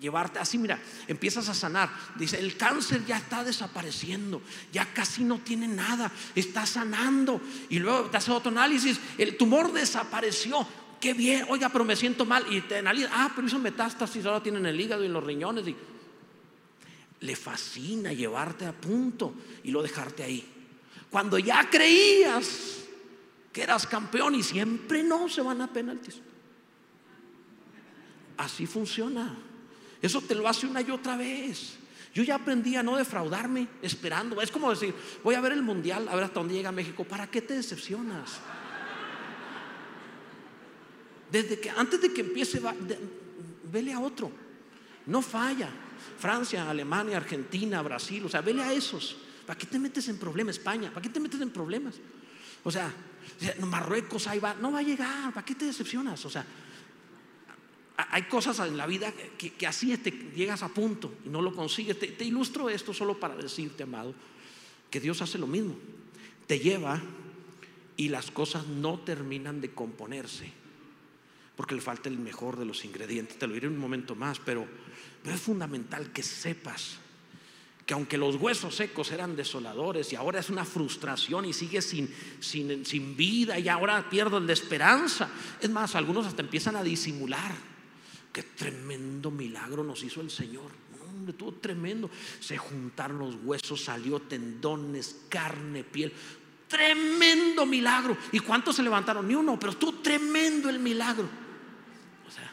llevarte así, mira, empiezas a sanar. Dice, el cáncer ya está desapareciendo, ya casi no tiene nada, está sanando. Y luego te hace otro análisis, el tumor desapareció. Qué bien, oiga, pero me siento mal. Y te analiza, ah, pero hizo metástasis, ahora tienen el hígado y los riñones. Y le fascina llevarte a punto y lo dejarte ahí. Cuando ya creías que eras campeón y siempre no se van a penaltis. Así funciona. Eso te lo hace una y otra vez. Yo ya aprendí a no defraudarme esperando. Es como decir, voy a ver el mundial, a ver hasta dónde llega México. ¿Para qué te decepcionas? Desde que antes de que empiece, vele a otro. No falla. Francia, Alemania, Argentina, Brasil, o sea, vele a esos. ¿Para qué te metes en problemas? España, ¿para qué te metes en problemas? O sea, Marruecos ahí va, no va a llegar, ¿para qué te decepcionas? O sea, hay cosas en la vida que, así te llegas a punto y no lo consigues. Te, ilustro esto solo para decirte, amado, que Dios hace lo mismo. Te lleva y las cosas no terminan de componerse porque le falta el mejor de los ingredientes. Te lo diré un momento más, pero, es fundamental que sepas que aunque los huesos secos eran desoladores y ahora es una frustración y sigue sin, sin, sin vida y ahora pierdo la esperanza. Es más, algunos hasta empiezan a disimular Qué tremendo milagro nos hizo el Señor. Hombre, estuvo tremendo. Se juntaron los huesos, salió tendones, carne, piel. Tremendo milagro. ¿Y cuántos se levantaron? Ni uno, pero estuvo tremendo el milagro. O sea,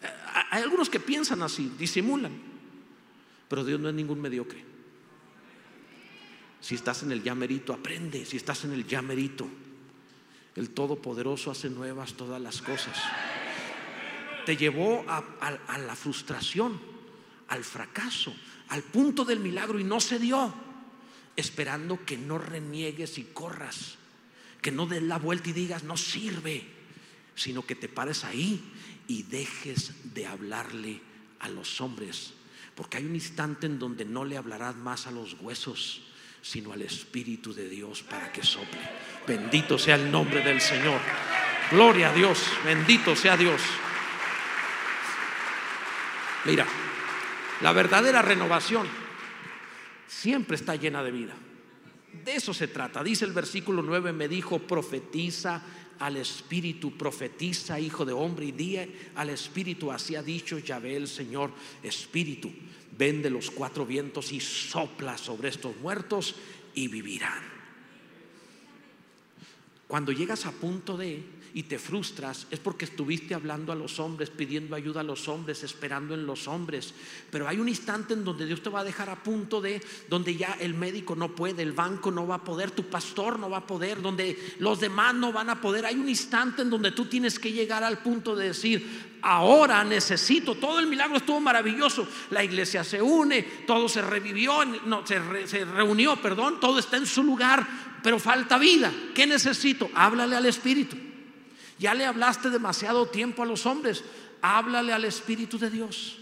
eh, hay algunos que piensan así, disimulan. Pero Dios no es ningún mediocre. Si estás en el llamerito, aprende. Si estás en el llamerito, el Todopoderoso hace nuevas todas las cosas te llevó a, la frustración, al fracaso, al punto del milagro y no se dio, esperando que no reniegues y corras, que no des la vuelta y digas, no sirve, sino que te pares ahí y dejes de hablarle a los hombres, porque hay un instante en donde no le hablarás más a los huesos, sino al Espíritu de Dios para que sople. Bendito sea el nombre del Señor. Gloria a Dios, bendito sea Dios. Mira, la verdadera renovación siempre está llena de vida. De eso se trata. Dice el versículo 9, me dijo, profetiza al Espíritu, profetiza, hijo de hombre, y di al Espíritu, así ha dicho Yahvé el Señor, Espíritu, vende los cuatro vientos y sopla sobre estos muertos y vivirán. Cuando llegas a punto de y te frustras es porque estuviste hablando a los hombres, pidiendo ayuda a los hombres, esperando en los hombres. Pero hay un instante en donde Dios te va a dejar a punto de donde ya el médico no puede, el banco no va a poder, tu pastor no va a poder, donde los demás no van a poder. Hay un instante en donde tú tienes que llegar al punto de decir, ahora necesito, todo el milagro estuvo maravilloso, la iglesia se une, todo se revivió, no, se, se reunió, perdón, todo está en su lugar, pero falta vida. ¿Qué necesito? Háblale al Espíritu. Ya le hablaste demasiado tiempo a los hombres. Háblale al Espíritu de Dios.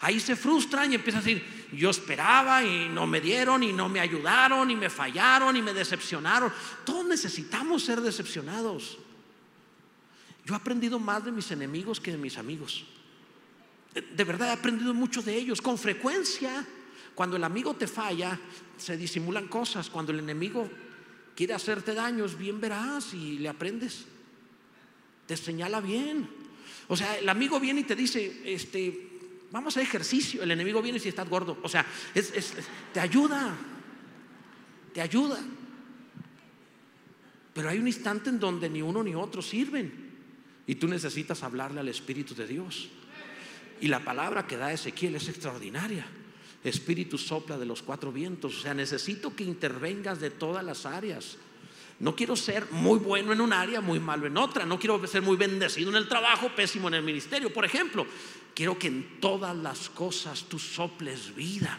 Ahí se frustran y empiezan a decir, yo esperaba y no me dieron y no me ayudaron y me fallaron y me decepcionaron. Todos necesitamos ser decepcionados. Yo he aprendido más de mis enemigos que de mis amigos. De verdad he aprendido mucho de ellos. Con frecuencia, cuando el amigo te falla, se disimulan cosas. Cuando el enemigo quiere hacerte daños, bien verás y le aprendes te señala bien. O sea, el amigo viene y te dice, este, vamos a ejercicio. El enemigo viene si estás gordo. O sea, te ayuda, te ayuda. Pero hay un instante en donde ni uno ni otro sirven. Y tú necesitas hablarle al Espíritu de Dios. Y la palabra que da Ezequiel es extraordinaria. Espíritu sopla de los cuatro vientos. O sea, necesito que intervengas de todas las áreas. No quiero ser muy bueno en un área, muy malo en otra. No quiero ser muy bendecido en el trabajo, pésimo en el ministerio. Por ejemplo, quiero que en todas las cosas tú soples vida.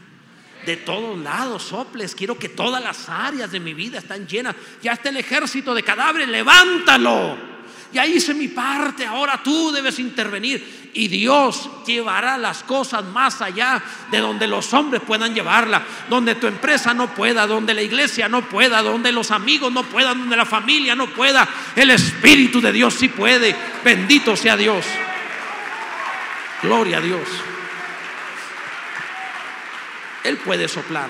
De todos lados soples. Quiero que todas las áreas de mi vida están llenas. Ya está el ejército de cadáveres, levántalo. Ya hice mi parte, ahora tú debes intervenir. Y Dios llevará las cosas más allá de donde los hombres puedan llevarla, donde tu empresa no pueda, donde la iglesia no pueda, donde los amigos no puedan, donde la familia no pueda. El Espíritu de Dios sí puede. Bendito sea Dios. Gloria a Dios. Él puede soplar.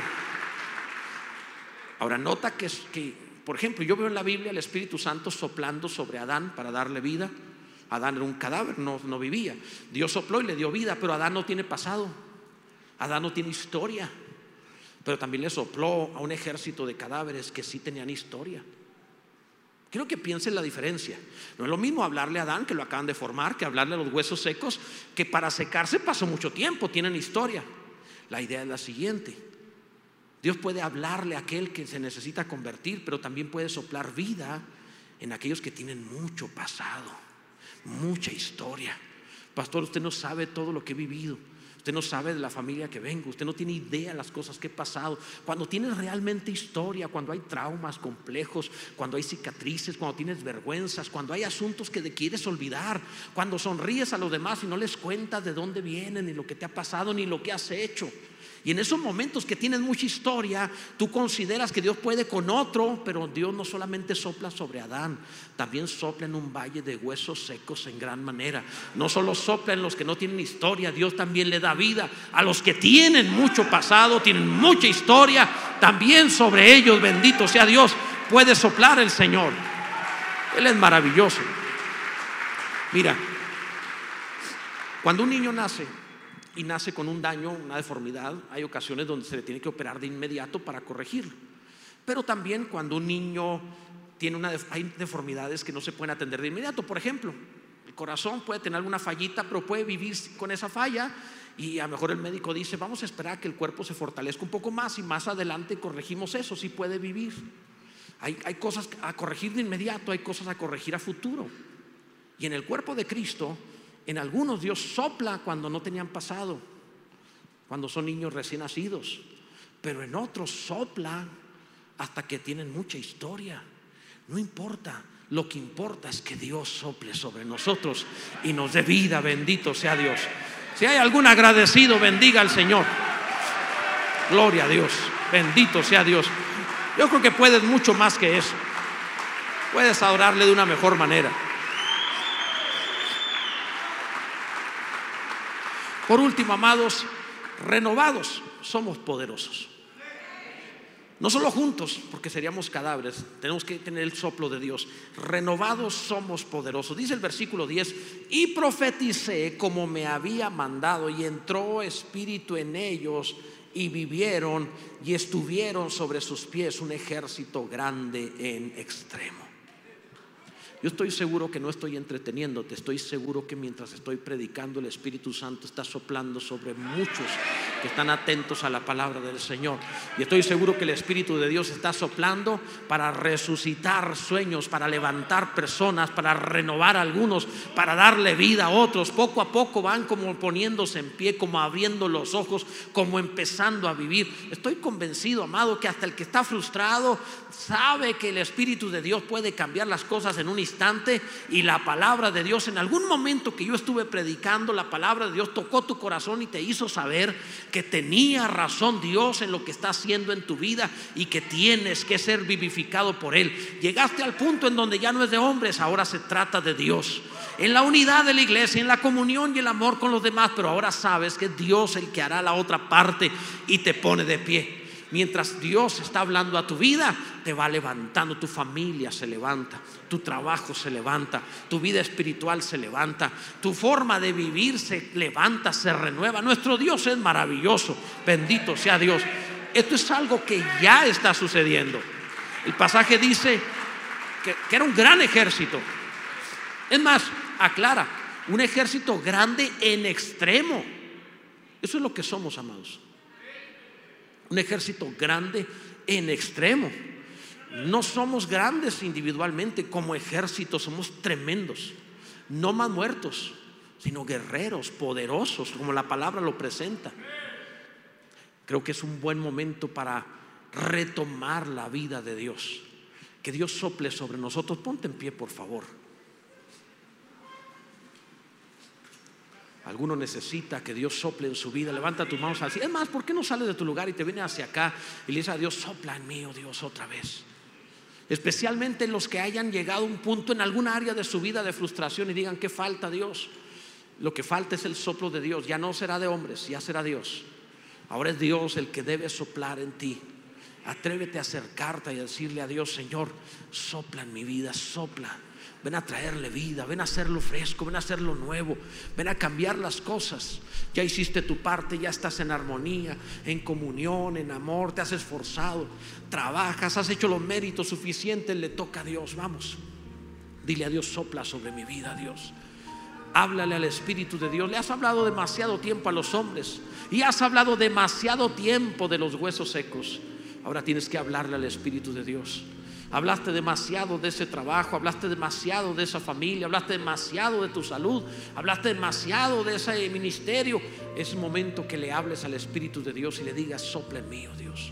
Ahora nota que, que, por ejemplo, yo veo en la Biblia el Espíritu Santo soplando sobre Adán para darle vida. Adán era un cadáver, no, no vivía. Dios sopló y le dio vida, pero Adán no tiene pasado. Adán no tiene historia. Pero también le sopló a un ejército de cadáveres que sí tenían historia. Quiero que piensen la diferencia. No es lo mismo hablarle a Adán, que lo acaban de formar, que hablarle a los huesos secos, que para secarse pasó mucho tiempo, tienen historia. La idea es la siguiente. Dios puede hablarle a aquel que se necesita convertir, pero también puede soplar vida en aquellos que tienen mucho pasado, mucha historia. Pastor, usted no sabe todo lo que he vivido. Usted no sabe de la familia que vengo, usted no tiene idea de las cosas que he pasado. Cuando tienes realmente historia, cuando hay traumas complejos, cuando hay cicatrices, cuando tienes vergüenzas, cuando hay asuntos que te quieres olvidar, cuando sonríes a los demás y no les cuentas de dónde vienen, ni lo que te ha pasado, ni lo que has hecho. Y en esos momentos que tienes mucha historia, tú consideras que Dios puede con otro, pero Dios no solamente sopla sobre Adán, también sopla en un valle de huesos secos en gran manera. No solo sopla en los que no tienen historia, Dios también le da vida a los que tienen mucho pasado, tienen mucha historia, también sobre ellos, bendito sea Dios, puede soplar el Señor. Él es maravilloso. Mira, cuando un niño nace, y nace con un daño, una deformidad, hay ocasiones donde se le tiene que operar de inmediato para corregirlo. Pero también cuando un niño tiene una hay deformidades que no se pueden atender de inmediato, por ejemplo, el corazón puede tener alguna fallita, pero puede vivir con esa falla y a lo mejor el médico dice, vamos a esperar a que el cuerpo se fortalezca un poco más y más adelante corregimos eso, sí puede vivir. Hay, hay cosas a corregir de inmediato, hay cosas a corregir a futuro. Y en el cuerpo de Cristo en algunos Dios sopla cuando no tenían pasado, cuando son niños recién nacidos, pero en otros sopla hasta que tienen mucha historia. No importa, lo que importa es que Dios sople sobre nosotros y nos dé vida, bendito sea Dios. Si hay algún agradecido, bendiga al Señor. Gloria a Dios, bendito sea Dios. Yo creo que puedes mucho más que eso. Puedes adorarle de una mejor manera. Por último, amados, renovados somos poderosos. No solo juntos, porque seríamos cadáveres, tenemos que tener el soplo de Dios. Renovados somos poderosos. Dice el versículo 10, y profeticé como me había mandado, y entró espíritu en ellos, y vivieron y estuvieron sobre sus pies un ejército grande en extremo. Yo estoy seguro que no estoy entreteniéndote, estoy seguro que mientras estoy predicando el Espíritu Santo está soplando sobre muchos que están atentos a la palabra del Señor. Y estoy seguro que el Espíritu de Dios está soplando para resucitar sueños, para levantar personas, para renovar a algunos, para darle vida a otros. Poco a poco van como poniéndose en pie, como abriendo los ojos, como empezando a vivir. Estoy convencido, amado, que hasta el que está frustrado sabe que el Espíritu de Dios puede cambiar las cosas en un instante y la palabra de Dios, en algún momento que yo estuve predicando, la palabra de Dios tocó tu corazón y te hizo saber que tenía razón Dios en lo que está haciendo en tu vida y que tienes que ser vivificado por Él. Llegaste al punto en donde ya no es de hombres, ahora se trata de Dios. En la unidad de la iglesia, en la comunión y el amor con los demás, pero ahora sabes que es Dios el que hará la otra parte y te pone de pie. Mientras Dios está hablando a tu vida, te va levantando, tu familia se levanta, tu trabajo se levanta, tu vida espiritual se levanta, tu forma de vivir se levanta, se renueva. Nuestro Dios es maravilloso, bendito sea Dios. Esto es algo que ya está sucediendo. El pasaje dice que, era un gran ejército. Es más, aclara, un ejército grande en extremo. Eso es lo que somos, amados un ejército grande en extremo. No somos grandes individualmente, como ejército somos tremendos. No más muertos, sino guerreros, poderosos, como la palabra lo presenta. Creo que es un buen momento para retomar la vida de Dios. Que Dios sople sobre nosotros. Ponte en pie, por favor. Alguno necesita que Dios sople en su vida. Levanta tus manos así. Es más, ¿por qué no sales de tu lugar y te vienes hacia acá y le dices a Dios, sopla en mí, oh Dios, otra vez? Especialmente los que hayan llegado a un punto en alguna área de su vida de frustración y digan, ¿qué falta Dios? Lo que falta es el soplo de Dios. Ya no será de hombres, ya será Dios. Ahora es Dios el que debe soplar en ti. Atrévete a acercarte y a decirle a Dios, Señor, sopla en mi vida, sopla. Ven a traerle vida, ven a hacerlo fresco, ven a hacerlo nuevo, ven a cambiar las cosas. Ya hiciste tu parte, ya estás en armonía, en comunión, en amor, te has esforzado, trabajas, has hecho los méritos suficientes, le toca a Dios. Vamos, dile a Dios, sopla sobre mi vida, Dios. Háblale al Espíritu de Dios. Le has hablado demasiado tiempo a los hombres y has hablado demasiado tiempo de los huesos secos. Ahora tienes que hablarle al Espíritu de Dios. Hablaste demasiado de ese trabajo, hablaste demasiado de esa familia, hablaste demasiado de tu salud, hablaste demasiado de ese ministerio. Es momento que le hables al Espíritu de Dios y le digas, sopla en mí, oh Dios.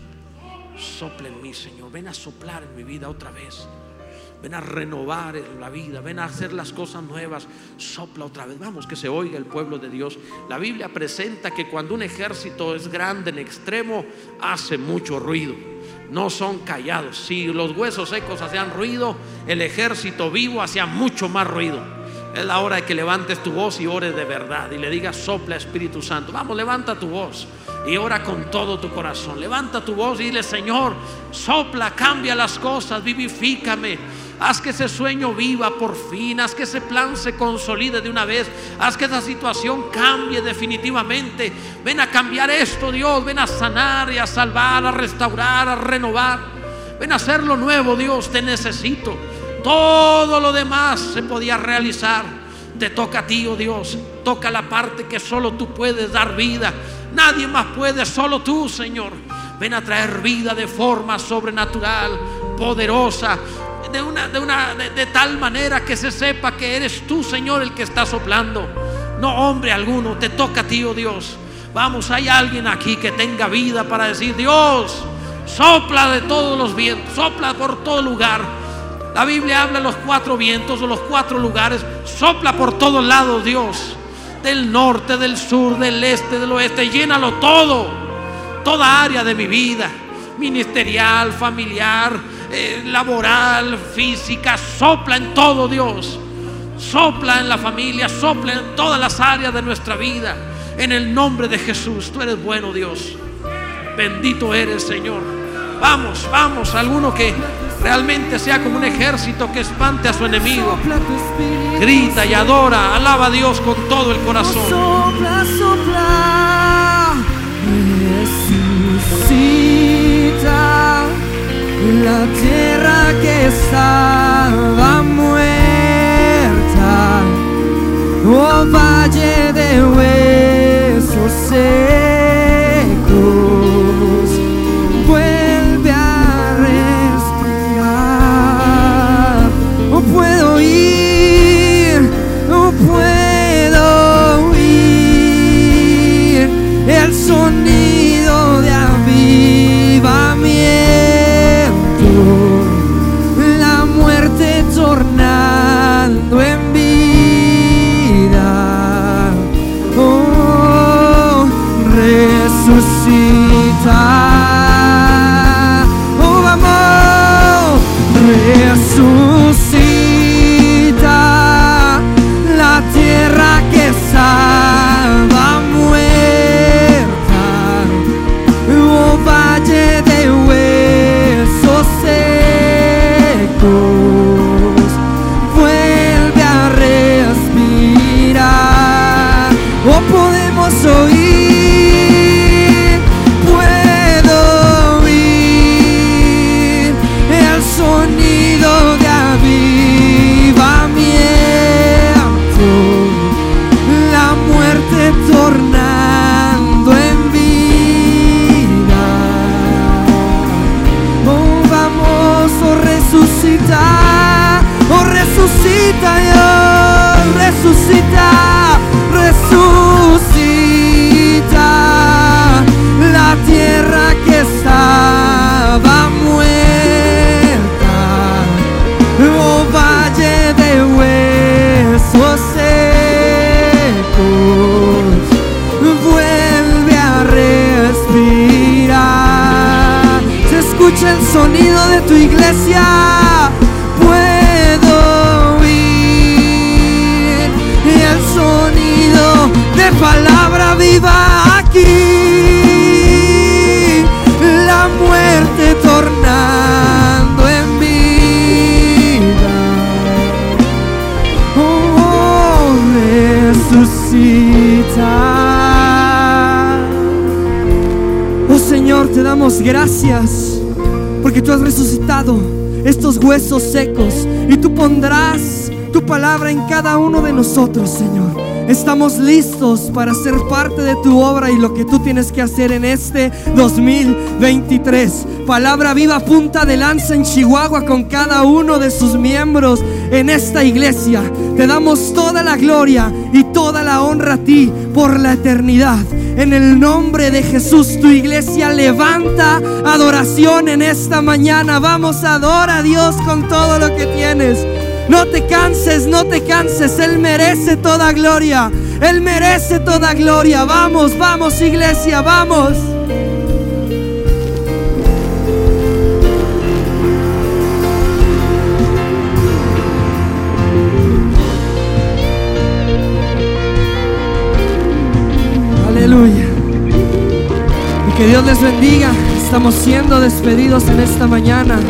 Sopla en mí, Señor. Ven a soplar en mi vida otra vez. Ven a renovar la vida, ven a hacer las cosas nuevas. Sopla otra vez. Vamos, que se oiga el pueblo de Dios. La Biblia presenta que cuando un ejército es grande en extremo, hace mucho ruido no son callados. Si los huesos secos hacían ruido, el ejército vivo hacía mucho más ruido. Es la hora de que levantes tu voz y ores de verdad y le digas, sopla Espíritu Santo. Vamos, levanta tu voz y ora con todo tu corazón. Levanta tu voz y dile, Señor, sopla, cambia las cosas, vivifícame. Haz que ese sueño viva por fin. Haz que ese plan se consolide de una vez. Haz que esa situación cambie definitivamente. Ven a cambiar esto, Dios. Ven a sanar y a salvar, a restaurar, a renovar. Ven a hacer lo nuevo, Dios. Te necesito. Todo lo demás se podía realizar. Te toca a ti, oh Dios. Toca la parte que solo tú puedes dar vida. Nadie más puede, solo tú, Señor. Ven a traer vida de forma sobrenatural, poderosa de, una, de, una, de, tal manera que se sepa que eres tú, Señor, el que está soplando. No hombre alguno, te toca a ti, oh Dios. Vamos, hay alguien aquí que tenga vida para decir, Dios, sopla de todos los vientos, sopla por todo lugar. La Biblia habla de los cuatro vientos o los cuatro lugares, sopla por todos lados, Dios. Del norte, del sur, del este, del oeste, llénalo todo, toda área de mi vida, ministerial, familiar, eh, laboral, física, sopla en todo Dios. Sopla en la familia, sopla en todas las áreas de nuestra vida. En el nombre de Jesús, tú eres bueno Dios. Bendito eres Señor. Vamos, vamos, alguno que realmente sea como un ejército que espante a su enemigo. Grita y adora, alaba a Dios con todo el corazón. Sopla, sopla, la tierra que estaba muerta, oh valle de huesos secos, vuelve a respirar, oh puedo ir, oh puedo oír el sonido de avivamiento. Oh, vamos, resucita iglesia, puedo oír el sonido de palabra viva aquí. La muerte tornando en vida. Oh, resucita. Oh Señor, te damos gracias porque tú has resucitado estos huesos secos y tú pondrás tu palabra en cada uno de nosotros, Señor. Estamos listos para ser parte de tu obra y lo que tú tienes que hacer en este 2023. Palabra viva, punta de lanza en Chihuahua con cada uno de sus miembros en esta iglesia. Te damos toda la gloria y toda la honra a ti por la eternidad. En el nombre de Jesús, tu iglesia levanta adoración en esta mañana. Vamos, adora a Dios con todo lo que tienes. No te canses, no te canses. Él merece toda gloria. Él merece toda gloria. Vamos, vamos, iglesia, vamos. Que Dios les bendiga. Estamos siendo despedidos en esta mañana.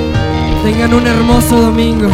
Tengan un hermoso domingo.